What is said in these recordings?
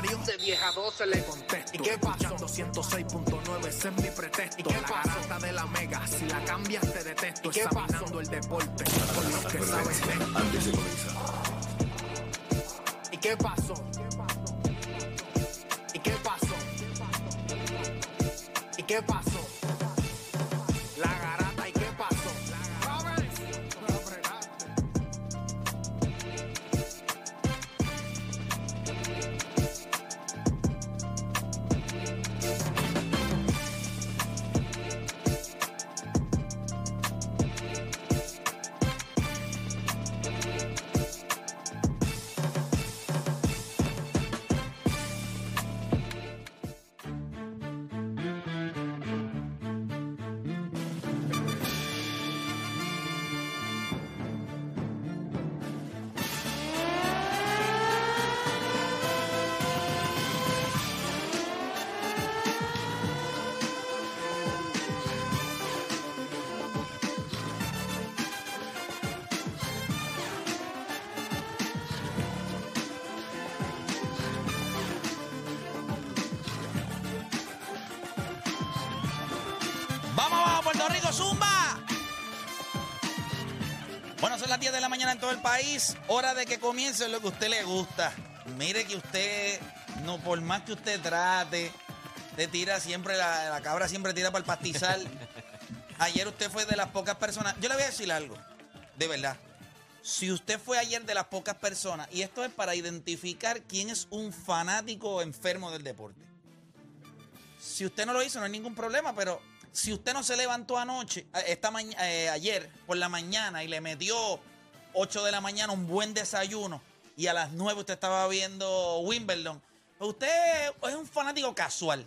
parió, de vieja 12 le contesto, ¿y qué pasó? 106.9, ese es mi pretexto, ¿y qué la garata de la mega, si la cambias te detesto, ¿y qué pasó? el deporte, con los que saben de Antes de comenzar, ¿Y qué pasó? ¿Y qué pasó? ¿Y qué pasó? Rico, Zumba! Bueno, son las 10 de la mañana en todo el país. Hora de que comience lo que a usted le gusta. Mire que usted, no por más que usted trate, te tira siempre, la, la cabra siempre tira para el pastizal. Ayer usted fue de las pocas personas. Yo le voy a decir algo, de verdad. Si usted fue ayer de las pocas personas, y esto es para identificar quién es un fanático enfermo del deporte. Si usted no lo hizo, no hay ningún problema, pero si usted no se levantó anoche, esta eh, ayer por la mañana y le metió 8 de la mañana un buen desayuno y a las 9 usted estaba viendo Wimbledon, pues usted es un fanático casual.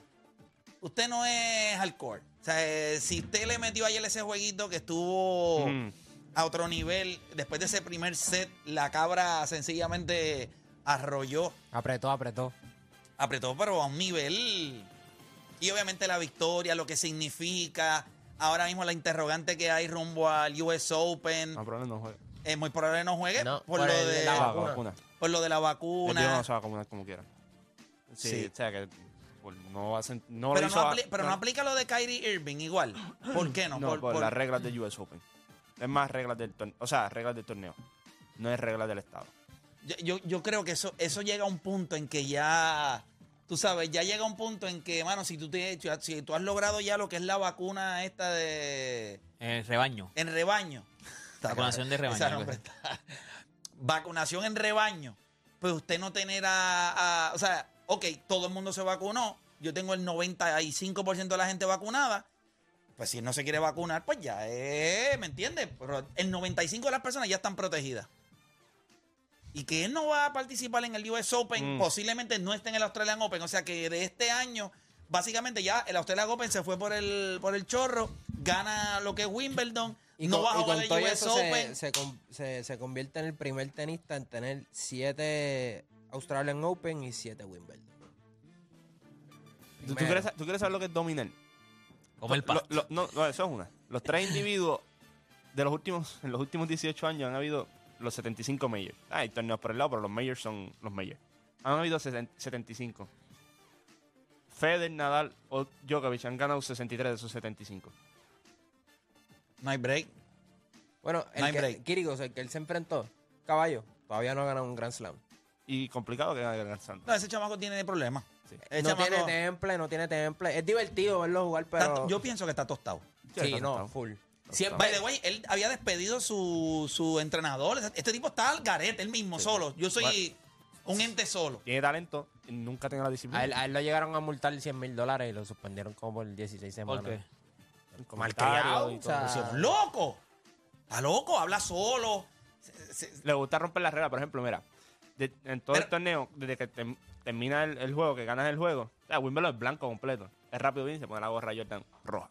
Usted no es hardcore. O sea, eh, si usted le metió ayer ese jueguito que estuvo a otro nivel, después de ese primer set, la cabra sencillamente arrolló Apretó, apretó. apretó, pero a un nivel. Y obviamente la victoria, lo que significa. Ahora mismo la interrogante que hay rumbo al US Open. No, pero no juega. Es muy probable que no juegue No, por, por lo el de la vacuna. vacuna. por lo de la vacuna. no se va a vacunar como quiera. Sí, Sí. o sea que pues, no va a sen- no pero lo no, hizo a- apli- pero no aplica lo de Kyrie Irving igual. ¿Por qué no? No, por, las reglas del US Open. Es más reglas del torneo. O sea, reglas del torneo. No es reglas del Estado. yo, yo, yo creo que eso, eso llega a un punto en que ya. Tú sabes, ya llega un punto en que, mano, si tú, te, si tú has logrado ya lo que es la vacuna esta de. El rebaño. En rebaño. Vacunación de rebaño, está- Vacunación en rebaño. Pues usted no tener a, a- O sea, ok, todo el mundo se vacunó. Yo tengo el 95% de la gente vacunada. Pues si él no se quiere vacunar, pues ya es, ¿me entiendes? Pero el 95% de las personas ya están protegidas. Y que él no va a participar en el US Open, Mm. posiblemente no esté en el Australian Open. O sea que de este año, básicamente ya el Australian Open se fue por el, por el chorro, gana lo que es Wimbledon, Y no con, va a y jugar con el todo US eso Open. se, se, con- se- se convierte en el primer tenista en tener siete Australian Open y siete Wimbledon. ¿Tú, quieres, tú quieres saber lo que es dominar? Como el lo- no, no, eso es una. Los tres individuos de los últimos, en los últimos 18 años han habido los 75 majors. Ah, hay torneos por el lado, pero los majors son los majors. Han habido 60 75. Federer, Nadal o Djokovic han ganado 63 de esos 75. No hay break. Bueno, No hay el que, break. Kyrgios, el que él se enfrentó, caballo, todavía no ha ganado un Grand Slam. y complicado que gane Gran Santos. No, ese chamaco tiene problemas. Sí. El no chamaco- tiene temple, no tiene temple. Es divertido verlo jugar, pero. está- yo pienso que está tostado. sí, está no, tostado. full. By the way, él había despedido su, su entrenador. Este tipo está al garete, él mismo, solo. Yo soy un ente solo. Tiene talento, nunca tiene la disciplina. A él, a él lo llegaron a multar 100 mil dólares y lo suspendieron como por 16 semanas. ¿Por qué? Malcriado y o todo. sea, es loco. Está loco, habla solo. Se- se- Le gusta romper las reglas, por ejemplo, mira, de- en todo Pero- el torneo, desde que tem- termina el, el juego, que ganas el juego, o sea, Wimbledon es blanco completo. Es rápido bien, se pone la gorra Jordan roja.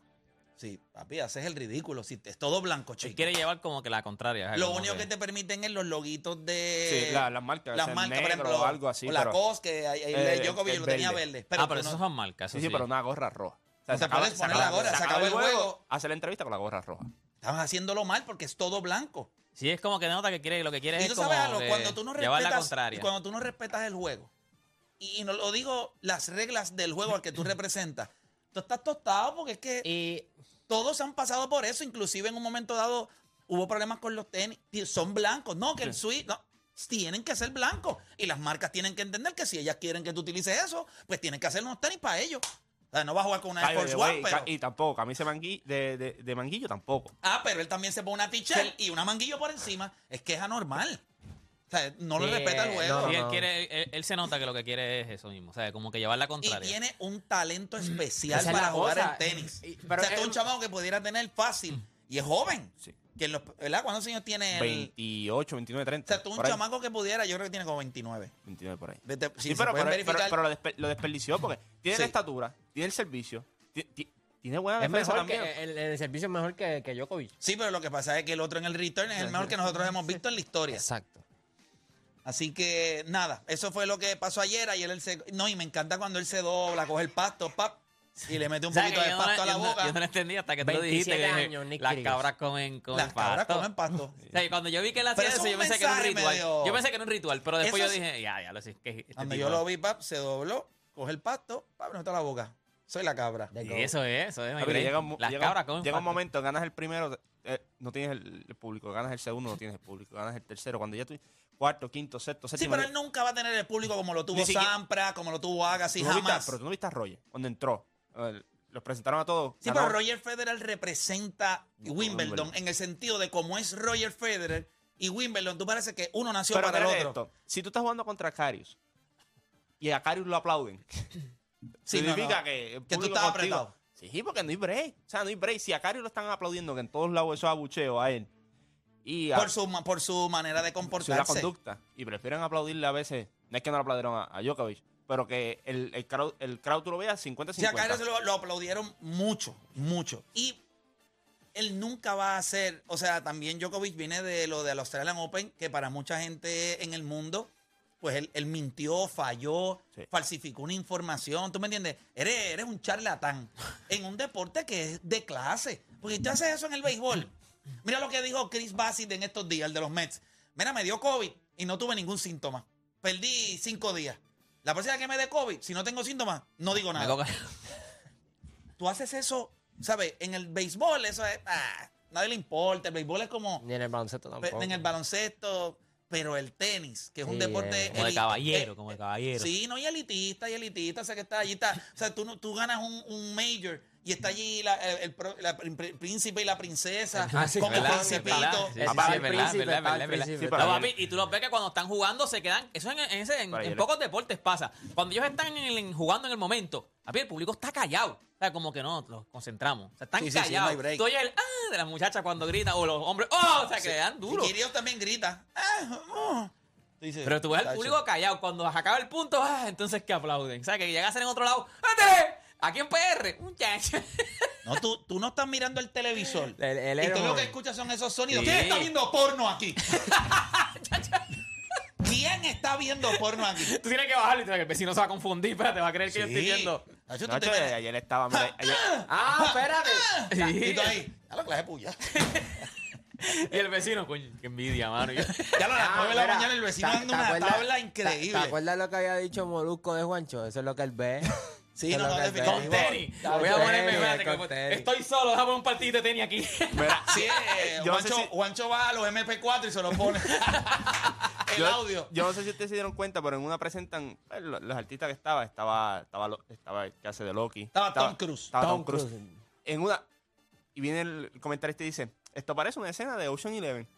Sí, papi, haces el ridículo. Si es todo blanco, Él chico. quiere llevar como que la contraria. Lo único que te permiten es los loguitos de. sí, la- las marcas, Las marcas, por ejemplo. o algo así. o la pero, COS, que eh, el lo tenía verde. Pero ah, pero no- son marcas. sí, eso sí, pero una gorra roja. O sea, se acaba- puedes poner la gorra, se se acaba acabó el juego. Hace la entrevista con la gorra roja. Estás haciéndolo mal porque es todo blanco. Sí, es como que nota que quiere, lo que quiere Y es tú como sabes algo, cuando tú no llevar la contraria. cuando tú no respetas el juego, y, y no lo digo las reglas del juego al que tú representas, tú estás tostado porque es que Y todos han pasado por eso, inclusive en un momento dado hubo problemas con los tenis, son blancos, no, que el suite, no, tienen que ser blancos y las marcas tienen que entender que si ellas quieren que tú utilices eso, pues tienen que hacer unos tenis para ellos. O sea, no va a jugar con una Ay, One, pero... ca- Y tampoco, camisa mangui- de, de, de manguillo tampoco. Ah, pero él también se pone una t-shirt y una manguillo por encima. Es que es anormal. O sea, no le Sí, respeta el juego. no, Sí, él, quiere, él, él se nota que lo que quiere es eso mismo. O sea, como que llevar la Y contraria. tiene un talento especial Esa es para la jugar cosa. en tenis. Y- o pero sea, es él- un chamaco que pudiera tener fácil. Y es joven. Sí. Que en los- ¿Verdad? ¿Cuántos años tiene él? 28, 29, O 30. sea, tú un por ahí. chamaco que pudiera, yo creo que tiene como 29. 29 por ahí. Vete- si Sí, se pero, pueden pero, pero- verificar. pero lo, despe- lo desperdició porque tiene Sí. la estatura, tiene el servicio, ti- ti- tiene buena es defensa mejor que también. el, el servicio es mejor que, que Djokovic. Sí, pero lo que pasa es que el otro en el return es el mejor que nosotros hemos visto en la historia. Exacto. Así que nada, eso fue lo que pasó ayer. Ayer él se. No, y me encanta cuando él se dobla, coge el pasto, pap, y le mete un ¿Sabes poquito de no- pasto a la yo no- boca. Yo no lo entendí hasta que tú lo dijiste. 27 Que años, las cabras comen, comen Las cabras pasto. comen pasto. O sea, y cuando yo vi que él hacía Pero eso, eso es yo pensé que era un ritual. medio- Yo pensé que era un ritual, pero después Eso yo dije, ya, ya lo sé. Que este Cuando tipo- yo lo vi, pap, se dobló, coge el pasto, pap, me mete a la boca. Soy la cabra. Y eso es, eso es. Llega Las llega un- cabras comen llega un pasto. momento, ganas el primero, eh, no tienes el, el público, ganas el segundo, no tienes el público, ganas el tercero. Cuando ya tú cuarto, quinto, sexto, Sí, séptimo. pero él nunca va a tener el público como lo tuvo Ni siquiera- Sampra, como lo tuvo Agassi, tú no viste a- jamás. pero tú no viste a Roger, cuando entró. eh, los presentaron a todos. Sí, ganó- pero Roger Federer representa No, Wimbledon en el sentido de cómo es Roger Federer y Wimbledon, tú parece que uno nació Pero para el otro. esto, si tú estás jugando contra Carius y a Carius lo aplauden, Sí, significa no. que el Que tú estás contigo- apretado. Sí, porque no hay break. O sea, no hay break. Si a Carius lo están aplaudiendo, que en todos lados eso es abucheo a él. Y a, Por su, por su manera de su la comportarse. conducta. Y prefieren aplaudirle a veces. No es que no le aplaudieron a, a Djokovic, pero que el, el, crowd, el crowd tú lo veas 50-50. Sí, a Kyrie se lo, lo aplaudieron mucho, mucho. Y él nunca va a ser, o sea, también Djokovic viene de lo del Australian Open, que para mucha gente en el mundo, pues él, él mintió, falló, Sí. falsificó una información, ¿tú me entiendes? Eres, eres un charlatán en un deporte que es de clase. Porque tú haces eso en el béisbol. Mira lo que dijo Chris Bassett en estos días, el de los Mets. Mira, me dio COVID y no tuve ningún síntoma. Perdí cinco días. La próxima que me dé COVID, si no tengo síntomas, no digo nada tú haces eso, ¿sabes? En el béisbol, eso es. Ah, nadie le importa. El béisbol es como. Ni en el baloncesto tampoco. En el baloncesto. Pero el tenis, que es un Sí, deporte. eh. Como de caballero, eh, como de caballero. Sí, no, y elitista, y elitista, o sea que está allí. Está, o sea, tú, tú ganas un, un major y está allí la- el, el la prin- príncipe y la princesa Ah, sí, principito. Sí, sí, sí, es el el. Sí, papi, y tú los ves que cuando están jugando se quedan. Eso en, en ese, en, Pero en ayer- pocos deportes pasa. Cuando ellos están el- jugando en el momento, papi, el público está callado. O sea, como que no, los concentramos. O sea, están Sí, sí, sí, no callados. Tú oyes el ah de las muchachas cuando gritan, o los hombres, oh, o sea, que le dan duro. Y Kirios también grita. Ah, oh. Pero tú ves al público callado. Cuando acaba el punto, ah, entonces que aplauden. O sea, que llega a ser en otro lado. ¡Ándale! Aquí en PR, muchacho. No, tú, tú no estás mirando el televisor. El- el y tú lo que escuchas son esos sonidos. Sí. ¿Quién está viendo porno aquí? ¿Quién está viendo porno aquí? Tú tienes que bajarlo y el vecino se va a confundir. Espérate, va a creer que yo estoy viendo. Tacho, tú Nacho, te metes- ayer estaba. mira, ayer- Ah, espérate. Y tú ahí, ya lo clase puya. Y el vecino, coño, qué envidia, mano. Yo- Ya a las Ah, 9 de la mañana el vecino ¿te- dando te una acuerdas- tabla ¿Te, increíble. te acuerdas lo que había dicho Molusco de Juancho? Eso es lo que él ve. Sí, no, no. Con tenis. Con Voy a ponerme, tenis, espérate, con que tenis. estoy solo, déjame poner un partido de tenis aquí. mira, Sí, eh, Yo no Juancho, si- Juancho va a los MP4 y se los pone. el Yo- audio. Yo no sé si ustedes se dieron cuenta, pero en una presentan eh, lo- los, artistas que estaba, estaba, estaba, estaba el que hace de Loki. Estaba Tom Cruise. Estaba Tom, Tom Cruise. Cruise. En una, y viene el comentarista y dice, esto parece una escena de Ocean Eleven.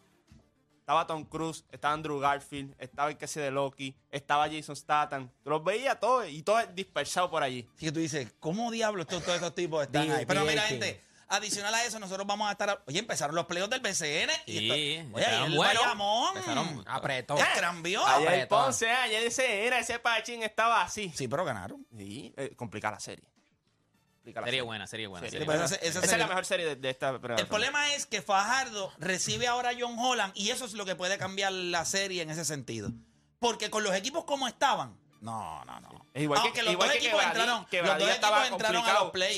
Estaba Tom Cruise, estaba Andrew Garfield, estaba el que hace de Loki, estaba Jason Statham. Tú los veías todos y todos dispersados por allí. Así que tú dices, ¿cómo diablos todos, todos estos tipos están ahí? Pero mira, gente, adicional a eso, nosotros vamos a estar. Oye, empezaron los playoffs del BCN. Y Sí, esto, oye, el buenos. Bayamón. Empezaron- Apretó. Cambió. Ayer apretó. Ponce, ayer ese era, ese Pachín estaba así. Sí, pero ganaron. Sí, eh, complica la serie. Complica la Serie buena, serie buena. Serie serie Pero buena. esa- esa Esa es la mejor serie de, de esta El problema es que Fajardo recibe ahora a John Holland y eso es lo que puede cambiar la serie en ese sentido. Porque con los equipos como estaban, no, no, no. Es igual Aunque que, los igual dos que equipos entraron, los dos equipos entraron a los playoffs.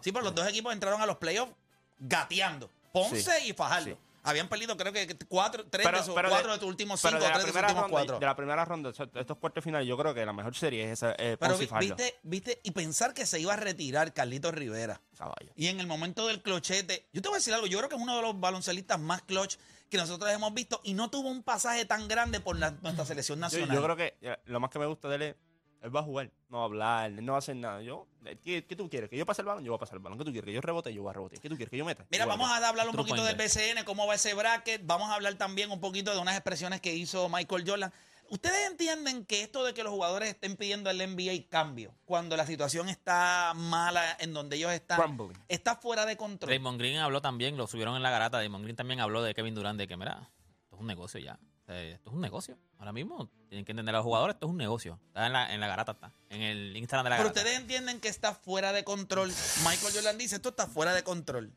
Si. Sí, pero los dos equipos entraron a los playoffs gateando. Ponce Sí, y Fajardo. sí. Habían perdido creo que cuatro, tres Pero- de, pero cuatro de- de, tus últimos cinco, de la, tres de primera últimos ronda, cuatro. de la primera ronda, estos cuartos finales, yo creo que la mejor serie es esa. Eh, Pero vi- viste, viste, y pensar que se iba a retirar Carlitos Rivera. Caballo. Y en el momento del clochete, yo te voy a decir algo, yo creo que es uno de los baloncelistas más clutch que nosotros hemos visto y no tuvo un pasaje tan grande por la- nuestra selección nacional. yo creo que eh, lo más que me gusta de él es, él va a jugar, no va a hablar, no va a hacer nada. Yo, eh, ¿qué, qué tú quieres? ¿Que yo pase el balón? Yo voy a pasar el balón. ¿Qué tú quieres? ¿Que yo rebote? Yo voy a rebote. ¿Qué tú quieres? ¿Que yo meta? Mira, Yo vamos a hablar un poquito del. BCN, cómo va ese bracket. Vamos a hablar también un poquito de unas expresiones que hizo Michael Jordan. ¿Ustedes entienden que esto de que los jugadores estén pidiendo al NBA cambio cuando la situación está mala en donde ellos están, está fuera de control? Draymond Green habló también, lo subieron en la garata. Draymond Green también habló de Kevin Durant, de que, mira, esto es un negocio ya. Sea, esto es un negocio. Ahora mismo tienen que entender a los jugadores, esto es un negocio. Está en la, en la garata, está. En el Instagram de la Pero garata. ustedes entienden que está fuera de control. Michael Jordan dice, esto está fuera de control.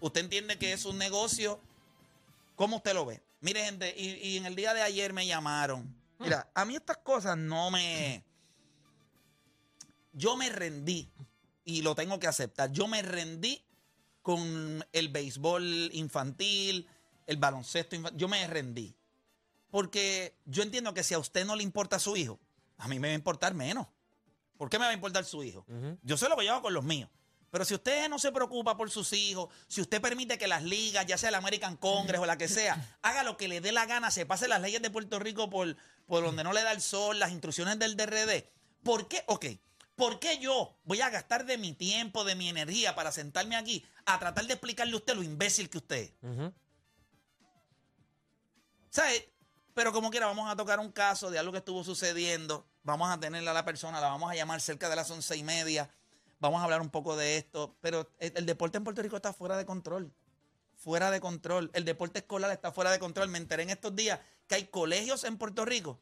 Usted entiende que es un negocio. ¿Cómo usted lo ve? Mire, gente, y, y en el día de ayer me llamaron. Mira, a mí estas cosas no me... Yo me rendí y lo tengo que aceptar. Yo me rendí con el béisbol infantil, el baloncesto infantil. Yo me rendí. Porque yo entiendo que si a usted no le importa su hijo, a mí me va a importar menos. ¿Por qué me va a importar su hijo? Yo sé lo que yo hago con los míos. Pero si usted no se preocupa por sus hijos, si usted permite que las ligas, ya sea el American Congress o la que sea, haga lo que le dé la gana, se pase las leyes de Puerto Rico por, por donde no le da el sol, las instrucciones del DRD, ¿por qué? Ok, ¿por qué yo voy a gastar de mi tiempo, de mi energía para sentarme aquí a tratar de explicarle a usted lo imbécil que usted es? ¿Sabes? Pero como quiera, vamos a tocar un caso de algo que estuvo sucediendo. Vamos a tenerle a la persona, la vamos a llamar cerca de las once y media. Vamos a hablar un poco de esto. Pero el, el deporte en Puerto Rico está fuera de control. Fuera de control. El deporte escolar está fuera de control. Me enteré en estos días que hay colegios en Puerto Rico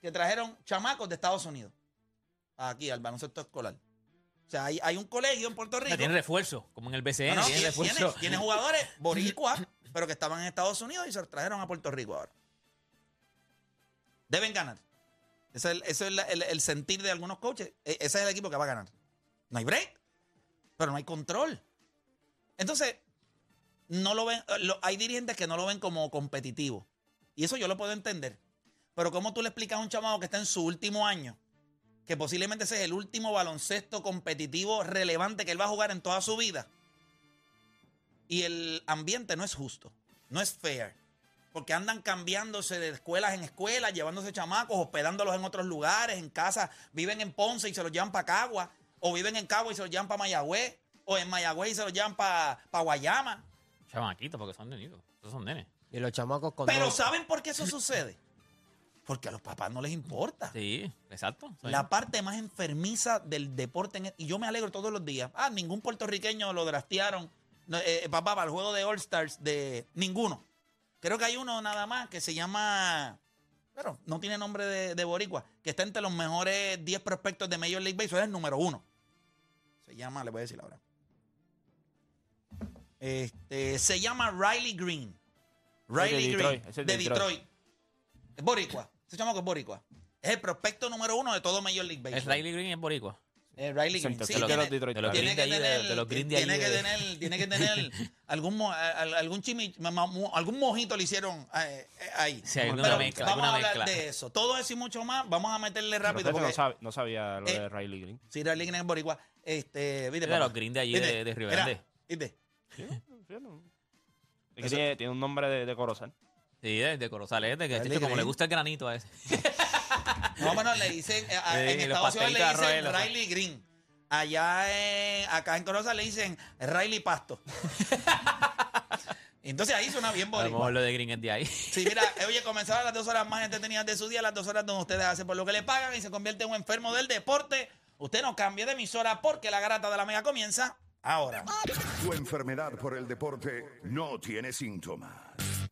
que trajeron chamacos de Estados Unidos aquí al baloncesto escolar. O sea, hay, hay un colegio en Puerto Rico. tiene refuerzo, como en el BCN, No, no, tiene tiene- tiene jugadores boricuas, pero que estaban en Estados Unidos y se los trajeron a Puerto Rico ahora. Deben ganar. Ese es el, sentir de algunos coaches. E- Ese es el equipo que va a ganar. No hay break, pero no hay control. Entonces, no lo ven, lo- hay dirigentes que no lo ven como competitivo. Y eso yo lo puedo entender. Pero ¿cómo tú le explicas a un chamaco que está en su último año? Que posiblemente ese es el último baloncesto competitivo relevante que él va a jugar en toda su vida. Y el ambiente no es justo, no es fair. Porque andan cambiándose de escuelas en escuelas, llevándose chamacos, hospedándolos en otros lugares, en casa. Viven en Ponce y se los llevan para Cagua. O viven en Cagua y se los llevan para Mayagüez. O en Mayagüez y se los llevan para Guayama. Chamaquitos, porque son nenitos. Esos son nenes. Y los chamacos con Pero dos- ¿saben por qué eso sucede? Porque a los papás no les importa. Sí, exacto. La parte más enfermiza del deporte. en- y yo me alegro todos los días. Ah, ningún puertorriqueño lo draftearon. No, eh, eh, papá, para el juego de All Stars de ninguno. Creo que hay uno nada más que se llama. Pero no tiene nombre de, de Boricua. Que está entre los mejores 10 prospectos de Major League Baseball. Es el número uno. Se llama, le voy a decir ahora. Este, se llama Riley Green. Riley Green. de de Detroit. Detroit. Es Boricua. Ese chamaco es Boricua. Es el prospecto número uno de todo Major League Baseball. Es Riley Green es boricua. Eh, Riley Green. Sí, de los- Detroit tiene que tener, tiene que tener, tiene que tener algún, algún chimi, ma- ma- mo- algún mojito le hicieron eh, eh, ahí. Sí, alguna Pero mezcla, vamos a hablar mezcla. de eso. Todo eso y mucho más. Vamos a meterle rápido porque no, sabía lo Eh, de Riley Green. si Riley Green es boricua, este, viste, los Green de allí Viste, de, de Río mira, Grande. viste. Es que tiene, tiene un nombre de, de Corozal. Sí, Sí, de, de Corozalete, que Riley chicho, como le gusta el granito a ese. No, bueno, le dicen, eh, a- Sí, en Estados Unidos le dicen Riley Green. Allá en, acá en Corosa le dicen Riley Pasto. Entonces ahí suena bien boricua. mejor lo de Green es de ahí. Sí, mira, oye, comenzaron las dos horas más entretenidas de su día, las dos horas donde ustedes hacen por lo que le pagan y se convierte en un enfermo del deporte. Usted no cambie de emisora porque la garata de la mega comienza ahora. Tu enfermedad por el deporte no tiene síntomas,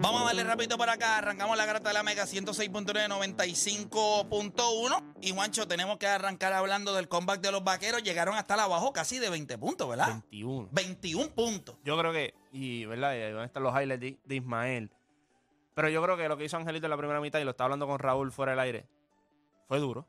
Vamos a darle rapidito por acá. Arrancamos la garata de la Mega 106.9, 95.1. Y Juancho, tenemos que arrancar hablando del comeback de los vaqueros. Llegaron hasta la abajo casi de 20 puntos, ¿verdad? 21. 21 puntos. Yo creo que, y verdad, y dónde están los highlights de, de Ismael. Pero yo creo que lo que hizo Angelito en la primera mitad, y lo estaba hablando con Raúl fuera del aire, fue duro.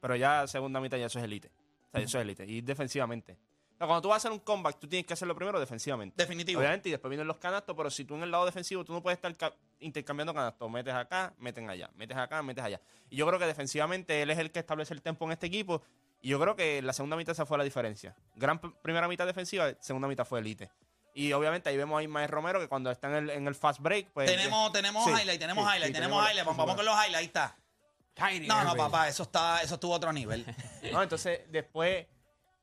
Pero ya segunda mitad ya eso es elite. O sea, eso es elite. Y defensivamente. Sea, cuando tú vas a hacer un comeback, tú tienes que hacerlo primero defensivamente. Definitivo. Obviamente, y después vienen los canastos, pero si tú en el lado defensivo, tú no puedes estar ca- intercambiando canastos. Metes acá, meten allá. Metes acá, metes allá. Y yo creo que defensivamente él es el que establece el tempo en este equipo. Y yo creo que la segunda mitad esa fue la diferencia. Gran primera mitad defensiva, segunda mitad fue elite. Y obviamente ahí vemos a Ismael Romero que cuando está en el, en el fast break, pues. tenemos tenemos Sí, highlight, tenemos sí, highlight, sí, tenemos highlight. Vamos, vamos con los highlights, ahí está. No, no, papá, eso está, eso estuvo a otro nivel. No, entonces después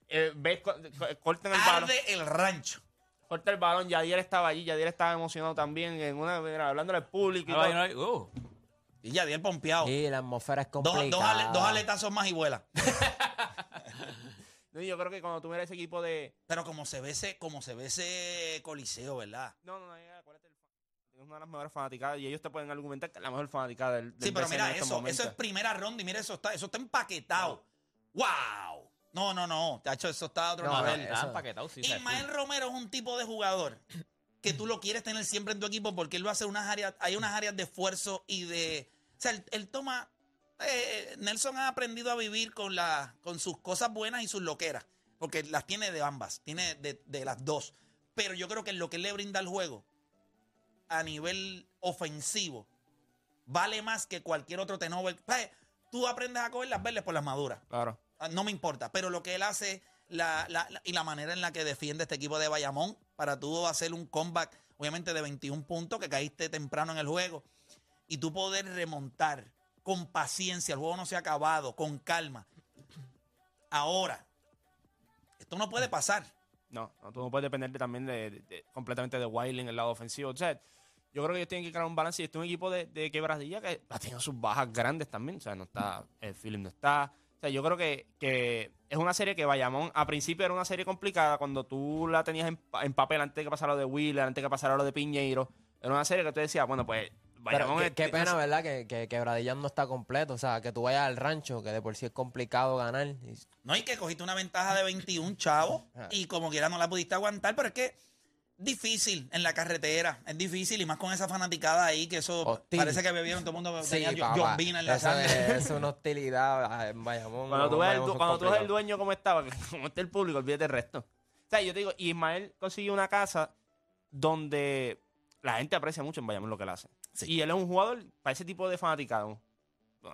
eh, ves, co- co- cortan el balón. Arde el rancho. Corta el balón, Yadier estaba allí, Yadier estaba emocionado también, en una, mira, hablándole al público y todo. va, uh. Y ya, el pompeado. Sí, la atmósfera es complicada. dos, ale- dos aletazos más y vuela. Yo creo que cuando tú miras ese equipo de. Pero como se ve ese, como se ve ese coliseo, ¿verdad? No, no, no, ya, acuérdate, es una de las mejores fanaticadas y ellos te pueden argumentar que es la mejor fanaticada del, del Sí, pero BCN mira, eso, eso es primera ronda y mira, eso está, eso está empaquetado. ¡Wow! No, no, no. Tacho, eso está a otro No, nivel. no, Está eso- empaquetado, sí. o sea, Ismael Romero es un tipo de jugador que tú lo quieres tener siempre en tu equipo porque él va a hacer unas áreas, hay unas áreas de esfuerzo y de. O sea, él, él toma. eh, Nelson ha aprendido a vivir con, la, con sus cosas buenas y sus loqueras. Porque las tiene de ambas, tiene de, de las dos. Pero yo creo que lo que él le brinda al juego a nivel ofensivo vale más que cualquier otro tenover. Pues, Tú aprendes a coger las verdes por las maduras. Claro. Ah, No me importa, pero lo que él hace la, la- y la manera en la que defiende este equipo de Bayamón para tú hacer un comeback, obviamente de 21 puntos, que caíste temprano en el juego, y tú poder remontar con paciencia, el juego no se ha acabado, con calma. Ahora, esto no puede pasar. No, no, tú no puedes depender de- también de, completamente de Wiley en el lado ofensivo. O sea, yo creo que ellos tienen que crear un balance y este es un equipo de, de quebradilla que ha tenido sus bajas grandes también. O sea, no está, el Philip no está. O sea, yo creo que, que es una serie que Bayamón, a principio era una serie complicada cuando tú la tenías en, pa- en papel antes de que pasara lo de Wheeler, antes de que pasara lo de Piñeiro. Era una serie que tú decías, bueno, pues Pero Bayamón qué, es- qué pena, ¿verdad? Que, que Quebradillas no está completo. O sea, que tú vayas al rancho, que de por sí es complicado ganar. y- No hay que cogiste una ventaja de 21 chavos Ah. y como quiera no la pudiste aguantar, pero es que difícil en la carretera, es difícil y más con esa fanaticada ahí que eso Hostil. parece que bebieron todo el mundo Sí, tenía papá. En la sangre. es, es una hostilidad ah, en Bayamón. Cuando tú ves, el, cuando tú ves dueño como estaba, como está el público, olvídate el resto. O sea, yo te digo, Ismael consiguió una casa donde la gente aprecia mucho en Bayamón lo que él hace. Sí. Y él es un jugador para ese tipo de fanaticado.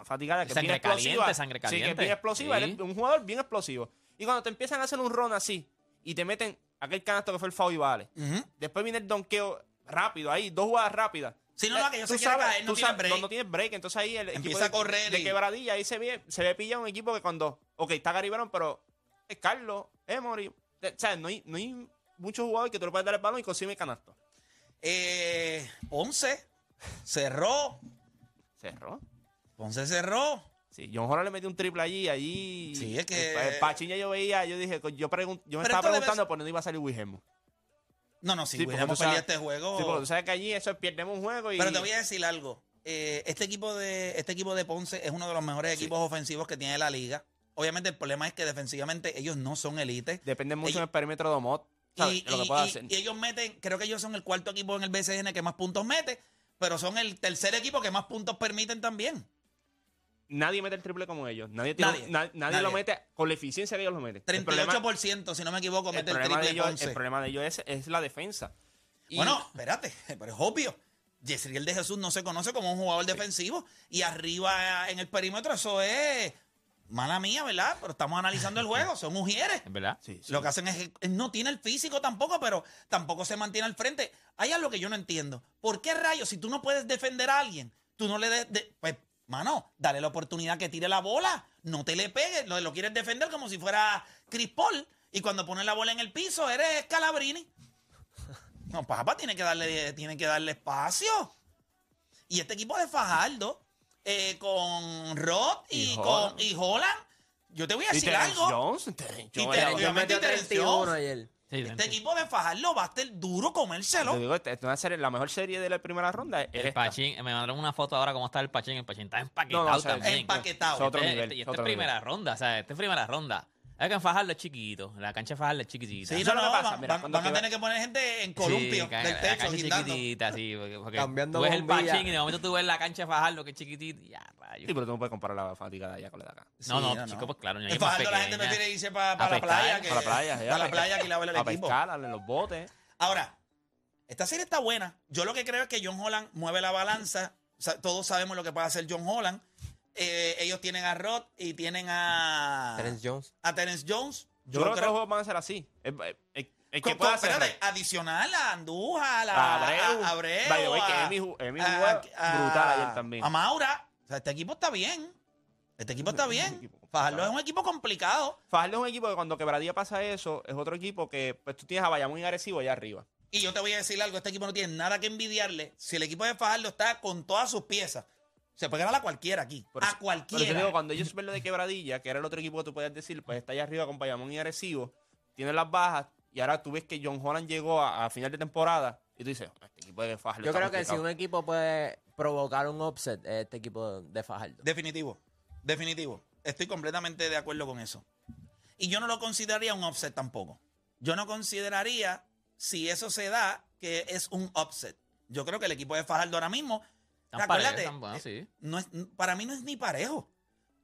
Fanaticada que es bien Sangre caliente, explosiva. sangre Sí, que es caliente. bien explosiva. Él es un jugador bien explosivo. Y cuando te empiezan a hacer un ron así y te meten aquel canasto que fue el foul y vale. Después viene el donqueo rápido ahí, dos jugadas rápidas. Sí, no, no, que yo Tú se sabes- caer, no tú tiene sabes- break. No, no tiene break. Entonces ahí el equipo Empieza de, a correr de y- quebradilla. Ahí se ve, se ve pillado un equipo que cuando. Ok, está Gary Brown, pero es Carlos, Emory. O sea, no hay, no hay muchos jugadores que tú le puedes dar el balón y consigue el canasto. Eh, Ponce cerró, Cerró. Ponce cerró. Sí, John Horner le metió un triple allí, allí. Sí, es que- El, el Pachín ya yo veía, yo dije, yo, pregun- yo me Pero estaba preguntando por dónde iba a salir Wilhelm. No, no, si Sí, sabes- perdido este juego. Sí, porque tú sabes que allí eso es, perdemos un juego y. Pero te voy a decir algo. Eh, este equipo de este equipo de Ponce es uno de los mejores equipos ofensivos que tiene la liga. Obviamente el problema es que defensivamente ellos no son élite. Depende mucho Ellos- del perímetro de Omot. ¿sabes? Y, de lo que y- pueda y- hacer. y ellos meten, creo que ellos son el cuarto equipo en el BCN que más puntos mete, pero son el tercer equipo que más puntos permiten también. Nadie mete el triple como ellos. Nadie, tiene- Nadie. na- nadie, Nadie. lo mete con la eficiencia que ellos lo meten. El problema, 38%, si no me equivoco, el mete el, problema de triple ellos, Ponce. el problema de ellos es, es la defensa. Y- Bueno, espérate, pero es obvio. Yesriel de Jesús no se conoce como un jugador defensivo y arriba en el perímetro eso es mala mía, ¿verdad? Pero estamos analizando el juego, son ujieres. ¿Es verdad? Sí, sí. Lo que hacen es él no tiene el físico tampoco, pero tampoco se mantiene al frente. Hay algo que yo no entiendo. ¿Por qué rayos si tú no puedes defender a alguien, tú no le des de- pues mano, dale la oportunidad que tire la bola, no te le pegues, lo, lo quieres defender como si fuera Chris Paul y cuando pones la bola en el piso eres Calabrini. No, papá, tiene que darle, tiene que darle espacio. Y este equipo de Fajardo, eh, con Rod y, Y con Holland. y Holland, yo te voy a Y decir algo. Jones, Y Jones, Terrence era- Jones. metió Terrence 31 Jones. ayer. Sí, Este equipo de Fajardo va a estar duro comérselo. Te digo, esta es una serie, la mejor serie de la primera ronda. es El esta. Pachín, me mandaron una foto ahora cómo está el Pachín. El Pachín está empaquetado No, no, o sea, también. empaquetado. Es otro Este- nivel. este- y es esta es primera nivel. ronda, o sea, esta es primera ronda. Que en Fajardo es chiquitito. La cancha de Fajardo es chiquitita. Sí, Eso no, es lo no, que pasa, mira, van- cuando van a te- tener que poner gente en columpio Sí, del la techo, guindando. chiquitita, sí. Porque, porque Cambiando tú ves el. Pachín y de momento tú ves la cancha de Fajardo que es chiquitita. Ya, rayos. Sí, pero tú no puedes comparar la fatiga de allá con la de acá. No, no, Sí, no, chico, no. pues claro. En Fajardo la gente prefiere irse para A la playa. Que, Para la playa, para la playa que ir a ver el a equipo. pescar, a los botes. Ahora, esta serie está buena. Yo lo que creo es que John Holland mueve la balanza. Todos sabemos lo que puede hacer John Holland. Eh, ellos tienen a Rod y tienen a Terence Jones. a Terence Jones. Yo, creo que los juegos van a ser así. El, el- el- el que pueda hacer adicional a Andújar, a, A Abreu. a Abreu, By the way, a- que Emi ju- Emi a- jugó a- brutal ayer también. A Maura. O sea, este equipo está bien. Este equipo está Es un bien. Fajardo es un equipo complicado. Fajardo es un equipo que cuando Quebradilla pasa eso, es otro equipo que pues tú tienes a Bayamón y agresivo allá arriba. Y yo te voy a decir algo, este equipo no tiene nada que envidiarle. Si el equipo de Fajardo está con todas sus piezas, se puede ganar a cualquiera aquí. Por a eso- cualquiera. te digo, cuando ellos ven lo de Quebradilla, que era el otro equipo que tú podías decir, pues está allá arriba con Bayamón y agresivo, tiene las bajas, y ahora tú ves que John Holland llegó a, a final de temporada, y tú dices, este equipo de Fajardo Yo creo que si complicado". un equipo puede provocar un upset, es este equipo de Fajardo. Definitivo. Definitivo. Estoy completamente de acuerdo con eso. Y yo no lo consideraría un upset tampoco. Yo no consideraría, si eso se da, que es un upset. Yo creo que el equipo de Fajardo ahora mismo, Tan acuérdate, parejo, tan bueno, eh, sí. no es, para mí no es ni parejo.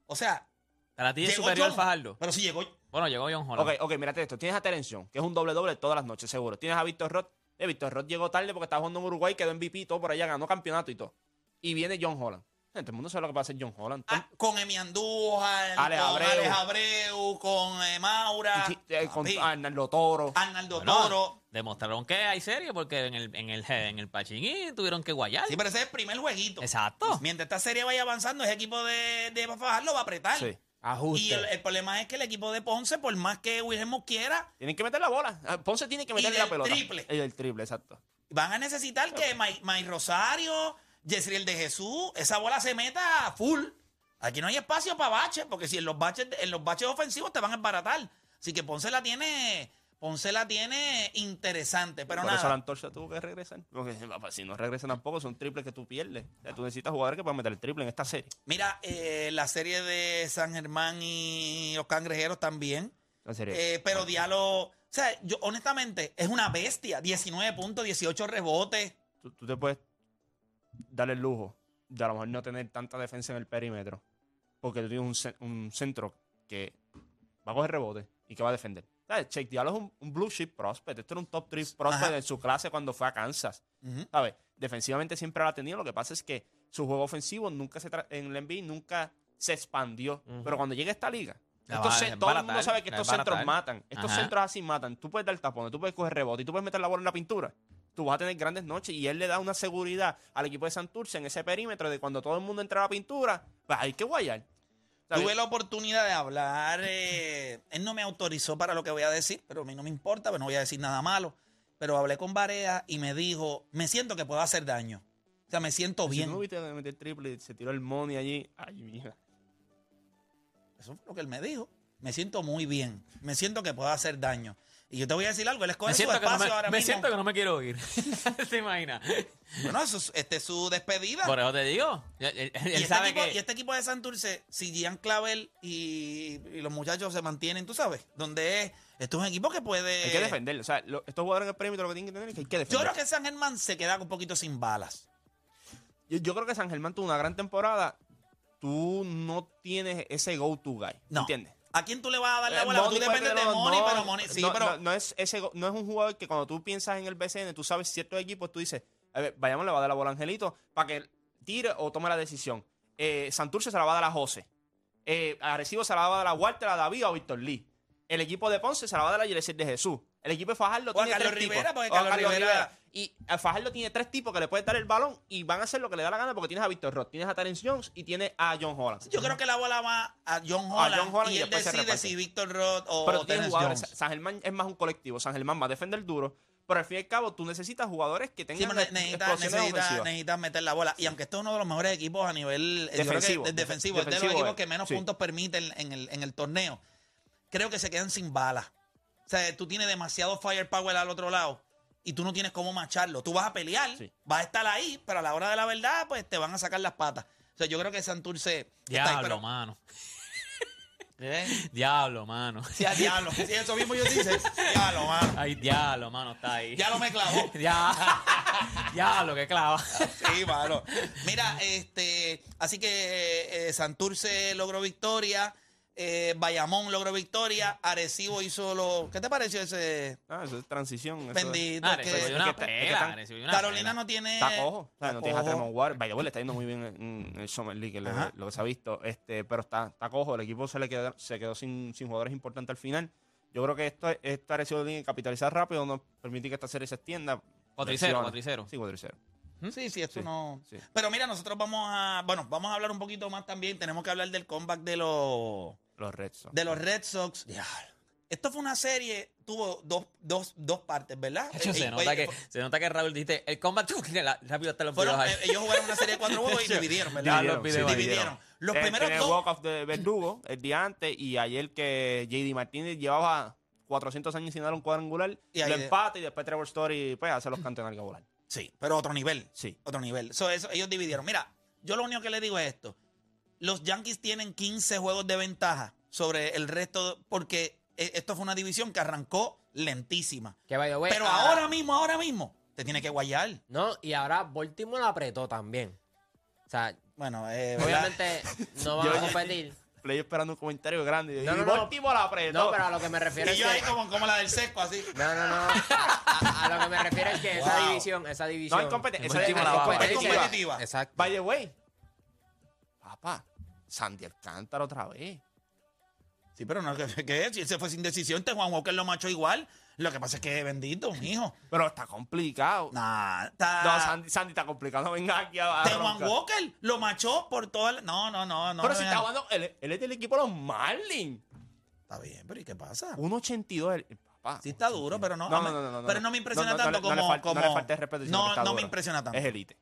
O sea, Para ti es superior John, Fajardo. Pero si llegó, Bueno, llegó John Holland. Ok, ok, mírate esto. Tienes a Terence Young, que es un doble doble todas las noches, seguro. Tienes a Víctor Roth. Eh, Víctor Roth llegó tarde porque estaba jugando en Uruguay, quedó MVP y todo por allá, ganó campeonato y todo. Y viene John Holland. Gente, el mundo sabe lo que va a hacer John Holland. ah, con Emi Andújar, con Ale Abreu. Alex Abreu, con eh, Maura, Sí, eh, con papi, Arnaldo Toro. Arnaldo Bueno, Toro. Demostraron que hay serie porque en el, en el, en el Pachín tuvieron que guayar. Sí, pero ese es el primer jueguito. Exacto. Mientras esta serie vaya avanzando, ese equipo de, de Fajardo va a apretar. Sí. Ajuste. Y el, el problema es que el equipo de Ponce, por más que Wilhelm quiera, Tienen que meter la bola. Ah, Ponce tiene que Y meterle del la pelota. triple. Y del triple, exacto. van a necesitar que May, May Rosario, Yesriel de Jesús, esa bola se meta full. Aquí no hay espacio para baches, porque si en los baches, en los baches ofensivos te van a embaratar. Así que Ponce la tiene, Ponce la tiene interesante. Pero Por eso la nada, antorcha tuvo que regresar. Porque si no regresa tampoco, son triples que tú pierdes. O sea, tú necesitas jugadores que puedan meter el triple en esta serie. mira, eh, la serie de San Germán y los cangrejeros también. La serie. Eh, pero Diallo, o sea, yo honestamente, es una bestia. 19 puntos, 18 rebotes. tú, tú te puedes dar el lujo de a lo mejor no tener tanta defensa en el perímetro. Porque tú tienes un, un centro que va a coger rebote y que va a defender. ¿Sabes? Check Diallo es un, un blue chip prospect. Esto era un top 3 prospect Ajá. en su clase cuando fue a Kansas. ¿Sabes? Defensivamente siempre lo ha tenido. Lo que pasa es que su juego ofensivo nunca se tra- en el NBA nunca se expandió. Pero cuando llega a esta liga, estos va todo el mundo sabe que la estos centros desbaratar. matan. Estos Ajá. centros así matan. Tú puedes dar tapones, tú puedes coger rebote y tú puedes meter la bola en la pintura. Tú vas a tener grandes noches y él le da una seguridad al equipo de Santurce en ese perímetro de cuando todo el mundo entra a la pintura, pues hay que guayar. ¿Sabes? Tuve la oportunidad de hablar. eh, él no me autorizó para lo que voy a decir, pero a mí no me importa, pues no voy a decir nada malo. Pero hablé con Barea y me dijo: Me siento que puedo hacer daño. O sea, me siento Si bien. tú no viste meter triple y se tiró el money allí, ay, mija. Eso fue lo que él me dijo. Me siento muy bien. Me siento que puedo hacer daño. Y yo te voy a decir algo: él escoge Me su no espacio me, ahora me mismo. siento que no me quiero ir. ¿Te imaginas? Bueno, eso es, este es su despedida. Por eso te digo. Él, él- él y, este sabe equipo, que. y este equipo de Santurce, si Gian Clavel y, y los muchachos se mantienen, tú sabes, donde es, esto es un equipo que puede. Hay que defenderlo. O sea, lo- estos jugadores en el perímetro lo que tienen que tener es que hay que Yo defender. creo que San Germán se queda un poquito sin balas. yo, yo creo que San Germán tuvo una gran temporada. Tú no tienes ese go-to guy. No. ¿Entiendes? ¿A quién tú le vas a dar la Eh, bola? Tú dependes de Money, no, pero Money. Sí, no, pero. no, no es ese, no es un jugador que cuando tú piensas en el BCN, tú sabes ciertos equipos, tú dices, a ver, vayamos, le va a dar la bola a Angelito para que tire o tome la decisión. Eh, Santurce se la va a dar a José. Eh, Arecibo se la va a dar a Walter, a David o a Víctor Lee. El equipo de Ponce se la va a dar a Yerecer de Jesús. El equipo de Fajardo tiene Carlos tres Rivera, tipos. porque O Carlos Rivera- Y a Fajardo tiene tres tipos que le pueden dar el balón y van a hacer lo que le da la gana porque tienes a Víctor Roth, tienes a Terence Jones y tienes a John Holland. Yo creo que la bola va a John Holland, y, y él después se decide reparte. si Víctor Roth o Pero tú tienes Terence jugadores. Jones. San Germán es más un colectivo. San Germán va a defender duro. Pero al fin y al cabo, tú necesitas jugadores que Sí, tengan pero necesitas explosiones necesita, ofensivas. necesita meter la bola. Y aunque esto es uno de los mejores equipos a nivel eh, yo creo que Defensivo. es defensivo, Def- es de los defensivo equipos es, que menos sí. puntos permiten en el, en el torneo, creo que se quedan sin balas. O sea, tú tienes demasiado firepower al otro lado y tú no tienes cómo macharlo. Tú vas a pelear, Sí. vas a estar ahí, pero a la hora de la verdad, pues te van a sacar las patas. O sea, yo creo que Santurce ahí, Diablo, pero- mano. ¿Eh? Diablo, mano. Sí, a diablo. Sí, eso mismo yo dice. Diablo, mano. Ay, diablo, mano, está ahí. Ya lo me clavó. Ya. diablo, que clava. Sí, mano. Mira, este, así que eh, Santurce logró victoria, eh, Bayamón logró victoria, Arecibo hizo lo. ¿Qué te pareció ese Ah, eso es transición. eso es- bendito? Ah, que- es una que que están- una Carolina pela. no tiene. Está cojo. O sea, no tienes a. Tremont the way, le está yendo muy bien en, el Summer League, lo, que se ha visto. Este, pero está, está cojo. El equipo se le quedó, se quedó sin, sin jugadores importantes al final. Yo creo que esto, esto ha sido bien capitalizar rápido, no permitir que esta serie se extienda. 4 y 0, Lesiones. 4 y 0. Sí, 4 y 0. Sí, sí, esto Sí, no. sí. Pero mira, nosotros vamos a. Bueno, vamos a hablar un poquito más también. Tenemos que hablar del comeback de los. Los Red Sox. De los Red Sox. Esto fue una serie, tuvo dos, dos, dos partes, ¿verdad? Hecho, Eh, se eh, nota, eh, que, se nota que Raúl dijiste, el combat rápido hasta los Fueron, videos ahí. eh, ellos jugaron una serie de cuatro juegos y dividieron, ¿verdad? Los videos ahí. dividieron. Los Eh, primeros dos. walk-off de Verdugo el día antes y ayer que JD Martínez llevaba 400 años sin dar un cuadrangular, Y ahí lo de- empata y después Trevor Story pues hace los cantos en el volar. Sí, pero otro nivel. Sí. Otro nivel. So, eso, ellos dividieron. Mira, yo lo único que le digo es esto. Los Yankees tienen 15 juegos de ventaja sobre el resto porque eh, esto fue una división que arrancó lentísima. Que by the way, Pero ahora mismo, ahora mismo, te tiene que guayar. No, y ahora Baltimore apretó también. O sea, Bueno, eh, ¿verdad? obviamente no van a competir. Play esperando un comentario grande. No, y no, no. Baltimore la apretó. No, pero a lo que me refiero Y es yo ahí que. como, como la del sesco, así. No, no, no. A, a lo que me refiero es que esa división, esa división. No hay competencia. Esa la. Es competitiva. competitiva. Exacto. By the way, papá, Sandy Alcántara otra vez. Sí, pero no, ¿qué, qué es? Si él se fue sin decisión, este Juan Walker lo machó igual. Lo que pasa es que bendito, mijo. Pero está complicado. Nah, está... No, Sandy, Sandy está complicado. No venga aquí a, Este Juan. Walker lo machó por toda la... No, no, no, no. Pero no, si no. está jugando, él, él es del equipo de los Marlins. Está bien, pero ¿y qué pasa? 1.82. el- Papá. Sí está duro, pero no... No, no, no, no, no, Pero no. no me impresiona No, no, tanto no le- no como... no le falta el respeto, No, está no me impresiona tanto. Es elite.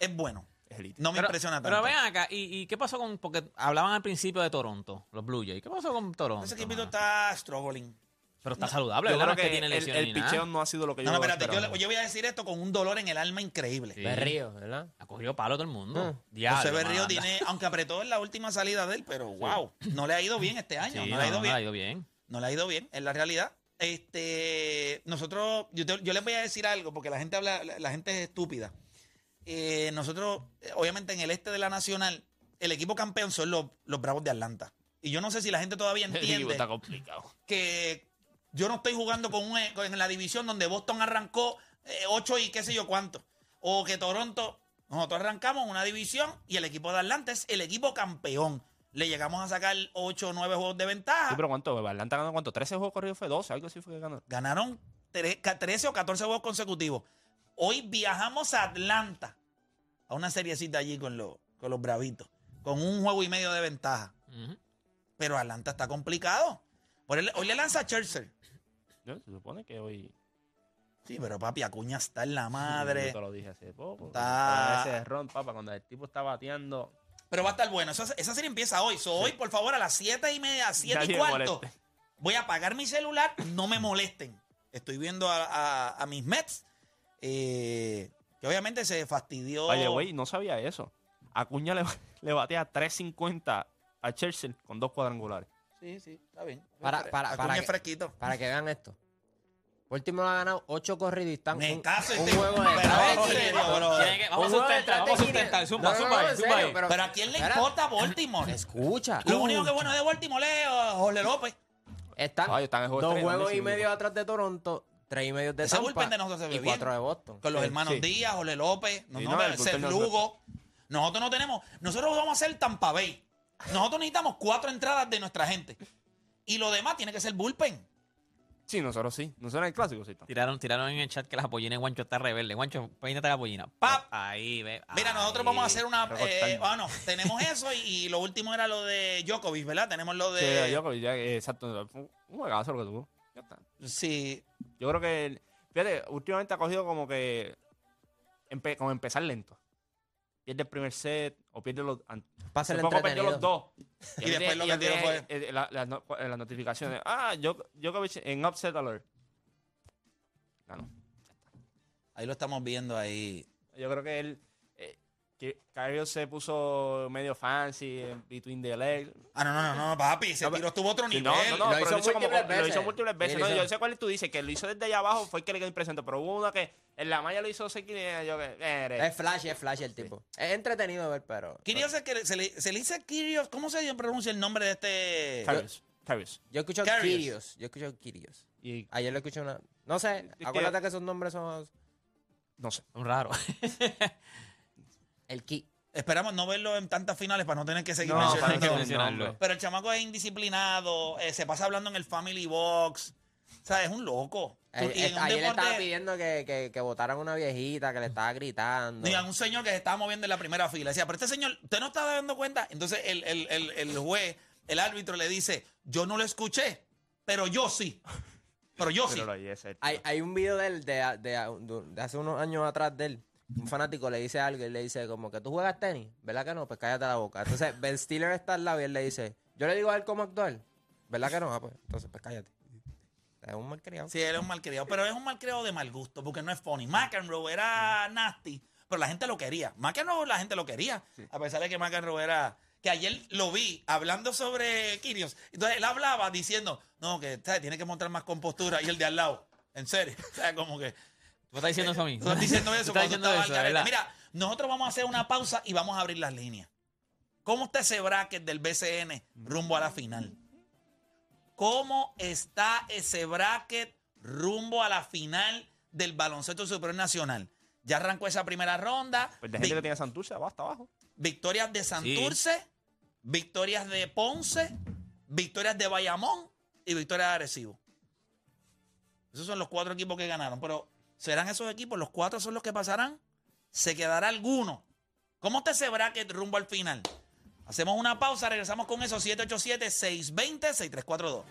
Es bueno. Elite. No me Pero- impresiona tanto. Pero ven acá, ¿y, y qué pasó con.? Porque hablaban al principio de Toronto, los Blue Jays. ¿Qué pasó con Toronto? Ese equipito está struggling. Pero está saludable, Yo No que, que tiene el, lesiones el picheo no ha sido lo que No, yo no, espérate. Yo, voy a decir esto con un dolor en el alma increíble. Sí. Berrío, ¿verdad? Ha cogido palo todo el mundo. Ah. Diablo, José Berrío tiene, aunque apretó en la última salida de él, pero wow, no le ha ido bien este año. Sí, no, le ha ido no, bien. le ha ido bien. No le ha ido bien, es la realidad. Este, nosotros, yo, te- yo les voy a decir algo, porque la gente habla, la, la gente es estúpida. Eh, nosotros, eh, obviamente, en el este de la Nacional, el equipo campeón son los, los Bravos de Atlanta. Y yo no sé si la gente todavía entiende está complicado. que yo no estoy jugando con, un, con- en la división donde Boston arrancó 8 y qué sé yo cuánto. O que Toronto, nosotros arrancamos una división y el equipo de Atlanta es el equipo campeón. Le llegamos a sacar 8 o 9 juegos de ventaja. Sí, pero ¿cuánto? Atlanta ganó cuánto? ¿13 juegos corridos fue 12? Algo así fue que ganó. Ganaron tre- ca- 13 o 14 juegos consecutivos. Hoy viajamos a Atlanta a una seriecita allí con los, con los bravitos, con un juego y medio de ventaja. Pero Atlanta está complicado. Por hoy le lanza a. ¿No? Se supone que hoy... Sí, pero papi, Acuña está en la Yo madre. te lo dije hace poco. Está- Ese ron, papá, cuando el tipo está bateando... Pero va a estar bueno. Esa, esa serie empieza hoy. So, Hoy, por favor, a las 7 y media, 7 Nadie y cuarto, voy a apagar mi celular. No me molesten. Estoy viendo a, a- a mis Mets. eh, que obviamente se fastidió. Oye, güey, no sabía eso. Acuña le, le batea 3.50 a Chelsea con dos cuadrangulares. Sí, sí, está bien. Para- para- Acuña para es que- fresquito. Para que vean esto. Baltimore ha ganado 8 corridos y están Me un, caso un te- juego que- vamos a sustentar, detrás vamos a de sustentar. 500. Zumba, No, no, zumba no, ahí, en zumba serio, ahí. pero- Pero ¿a quién le Espera. importa Baltimore? Escucha. Lo único que bueno de Baltimore es uh, Jorge López. Están Ay, dos juegos y medio atrás de Toronto, tres y medio de Ese Tampa bullpen de nosotros se ve y bien. cuatro de Boston. Con los Sí, hermanos sí. Díaz, Jorge López, no, Sí, no, no, el bullpen Lugo. Nosotros no tenemos. Nosotros vamos a hacer Tampa Bay. Nosotros necesitamos cuatro entradas de nuestra gente. Y lo demás tiene que ser bullpen. Sí, nosotros sí. Nosotros en el clásico sí. estamos. Tiraron, tiraron en el chat que la pollina de Guancho está rebelde. Guancho, peínate la pollina. ¡Pap! Ahí, ve. Mira, nosotros ahí. vamos a hacer una. Eh, bueno, tenemos eso y, y lo último era lo de Djokovic, ¿verdad? Tenemos lo Sí, de. yo ya, eh, exacto. fue Un juegazo lo que tuvo. Ya está. Sí. Yo creo que, el- fíjate, últimamente ha cogido como que, empe- como empezar lento. Pierde el primer set o pierde los... Hace poco perdió los dos. Y después lo que tiró tiene, fue- eh, la- las no- eh, las notificaciones. Ah, Djok- Djokovic en upset alert. Ganó. Ahí lo estamos viendo ahí. Yo creo que él... Eh, que Kyrgios se puso medio fancy en between the legs. Ah, no, no, no, no, papi. Ese No, tiro estuvo otro nivel. no, no, no, Lo pero hizo lo hizo, como, múltiples lo hizo veces. múltiples veces. Sí, No, yo sé cuál tú dices, que lo hizo desde allá abajo, fue el que le quedó impresionante, pero hubo uno que en la malla lo hizo Sekine, yo que... eh, Es flash, es flash el tipo. Es entretenido de ver, pero. Kyrgios es que se le, se le dice Kyrgios. ¿Cómo se pronuncia el nombre de este? Kyrgios, Kyrgios. Yo he escuchado Kyrgios. Kirios. Yo he escuchado Kirios. Y Ayer lo escuché una. No sé, acuérdate que esos nombres son. no sé. Un raro. El Ki. Esperamos no verlo en tantas finales para no tener que seguir No, para mencionando. que mencionarlo. Pero el chamaco es indisciplinado, eh, se pasa hablando en el Family Box. O sea, es un loco. Tú- y en un ayer le estaba pidiendo que, que, que votaran una viejita que le estaba gritando. Digan, un señor que se estaba moviendo en la primera fila. Decía, pero este señor, ¿usted no está dando cuenta? Entonces el, el- el- el juez, el árbitro le dice, yo no lo escuché, pero yo sí. Pero yo sí. Pero lo oí, ese es el Hay, hay un video de él de, de- de hace unos años atrás de él. Un fanático le dice algo y le dice como que tú juegas tenis, ¿verdad que no? Pues cállate la boca. Entonces Ben Stiller está al lado y él le dice, yo le digo a él cómo actuar, ¿verdad que no? Ah, pues entonces pues cállate. Es un malcriado. Sí, él es un malcriado, pero es un malcriado de mal gusto, porque no es funny. McEnroe era nasty, pero la gente lo quería. McEnroe la gente lo quería, a pesar de que McEnroe era... Que ayer lo vi hablando sobre Kirios. Entonces él hablaba diciendo, no, que ¿sabes? tiene que mostrar más compostura. Y el de al lado, en serio. O sea, como que... ¿Tú estás diciendo eso a mí? Tú estás diciendo eso estás diciendo. Mira, nosotros vamos a hacer una pausa y vamos a abrir las líneas. ¿Cómo está ese bracket del BCN rumbo a la final? ¿Cómo está ese bracket rumbo a la final del baloncesto superior nacional? Ya arrancó esa primera ronda. Pues de gente que tiene Santurce, va hasta abajo. victorias de Santurce, victorias de Ponce, victorias de Bayamón y victorias de Arecibo. Esos son los cuatro equipos que ganaron. Pero ¿serán esos equipos? ¿Los cuatro son los que pasarán? ¿Se quedará alguno? ¿Cómo está ese bracket rumbo al final? Hacemos una pausa, regresamos con eso 787-620-6342.